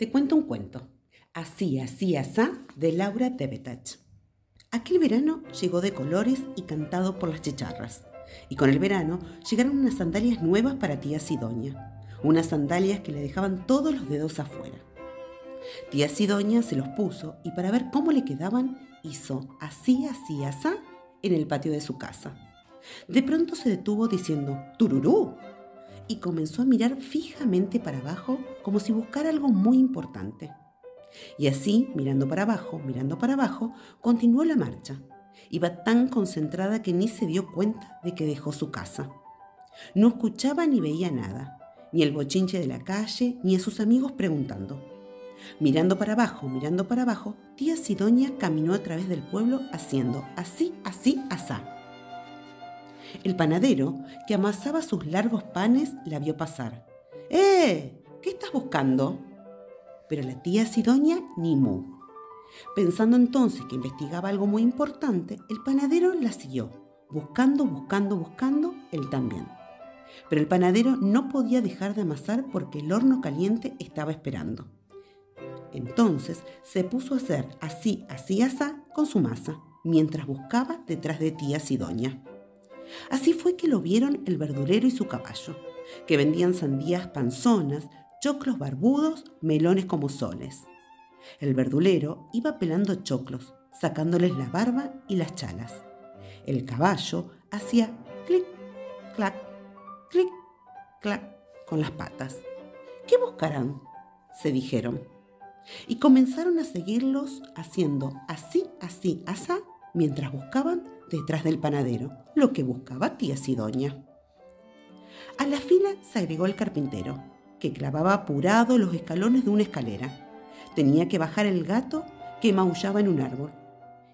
Te cuento un cuento. Así, así, asá, de Laura Debetach. Aquel verano llegó de colores y cantado por las chicharras. Y con el verano llegaron unas sandalias nuevas para tía Sidoña. Unas sandalias que le dejaban todos los dedos afuera. Tía Sidoña se los puso y para ver cómo le quedaban, hizo así, así, asá en el patio de su casa. De pronto se detuvo diciendo, ¡Tururú! Y comenzó a mirar fijamente para abajo como si buscara algo muy importante. Y así, mirando para abajo, mirando para abajo, continuó la marcha. Iba tan concentrada que ni se dio cuenta de que dejó su casa. No escuchaba ni veía nada, ni el bochinche de la calle, ni a sus amigos preguntando. Mirando para abajo, mirando para abajo, tía Sidonia caminó a través del pueblo haciendo así, así, asá el panadero, que amasaba sus largos panes, la vio pasar. ¡Eh! ¿Qué estás buscando? Pero la tía Sidonia ni mu. Pensando entonces que investigaba algo muy importante, el panadero la siguió, buscando, buscando, buscando, él también. Pero el panadero no podía dejar de amasar porque el horno caliente estaba esperando. Entonces se puso a hacer así, así, asá con su masa, mientras buscaba detrás de tía Sidonia. Así fue que lo vieron el verdulero y su caballo, que vendían sandías panzonas, choclos barbudos, melones como soles. El verdulero iba pelando choclos, sacándoles la barba y las chalas. El caballo hacía clic, clac, clic, clac con las patas. ¿Qué buscarán? se dijeron. Y comenzaron a seguirlos haciendo así, así, asá, mientras buscaban detrás del panadero, lo que buscaba tía Sidoña. A la fila se agregó el carpintero, que clavaba apurado los escalones de una escalera. Tenía que bajar el gato que maullaba en un árbol.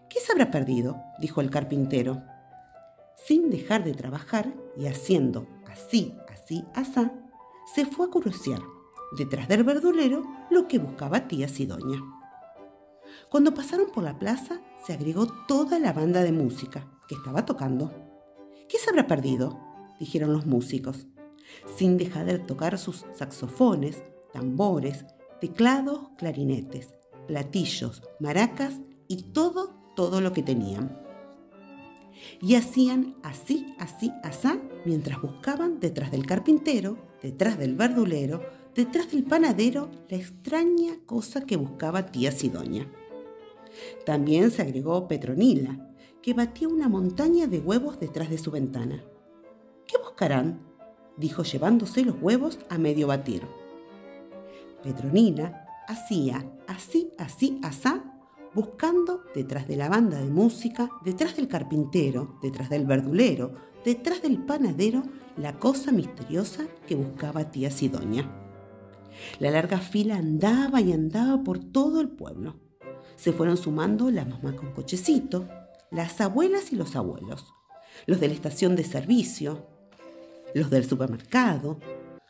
¿Qué se habrá perdido? dijo el carpintero. Sin dejar de trabajar y haciendo así, así, asá, se fue a curiosear detrás del verdulero lo que buscaba tía Sidoña. Cuando pasaron por la plaza, se agregó toda la banda de música que estaba tocando. ¿Qué se habrá perdido? dijeron los músicos, sin dejar de tocar sus saxofones, tambores, teclados, clarinetes, platillos, maracas y todo, todo lo que tenían. Y hacían así, así, asá, mientras buscaban detrás del carpintero, detrás del verdulero, detrás del panadero, la extraña cosa que buscaba tía Sidoña. También se agregó Petronila, que batía una montaña de huevos detrás de su ventana. ¿Qué buscarán? dijo llevándose los huevos a medio batir. Petronila hacía así, así, asá, buscando detrás de la banda de música, detrás del carpintero, detrás del verdulero, detrás del panadero, la cosa misteriosa que buscaba tía Sidoña. La larga fila andaba y andaba por todo el pueblo se fueron sumando la mamá con cochecito, las abuelas y los abuelos, los de la estación de servicio, los del supermercado,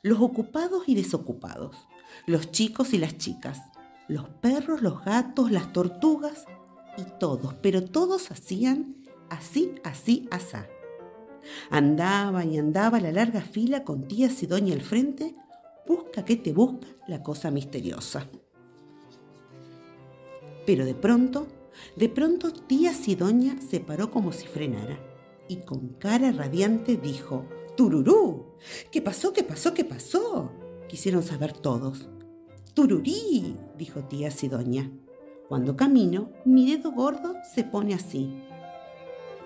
los ocupados y desocupados, los chicos y las chicas, los perros, los gatos, las tortugas y todos, pero todos hacían así, así, asá. Andaba y andaba la larga fila con tía Sidoña al frente, busca que te busca la cosa misteriosa. Pero de pronto, de pronto tía Sidoña se paró como si frenara y con cara radiante dijo, ¡Tururú! ¿Qué pasó? ¿Qué pasó? ¿Qué pasó? Quisieron saber todos. ¡Tururí! dijo tía Sidoña. Cuando camino, mi dedo gordo se pone así.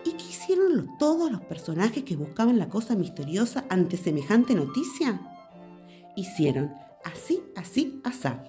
¿Y qué hicieron todos los personajes que buscaban la cosa misteriosa ante semejante noticia? Hicieron así, así, asá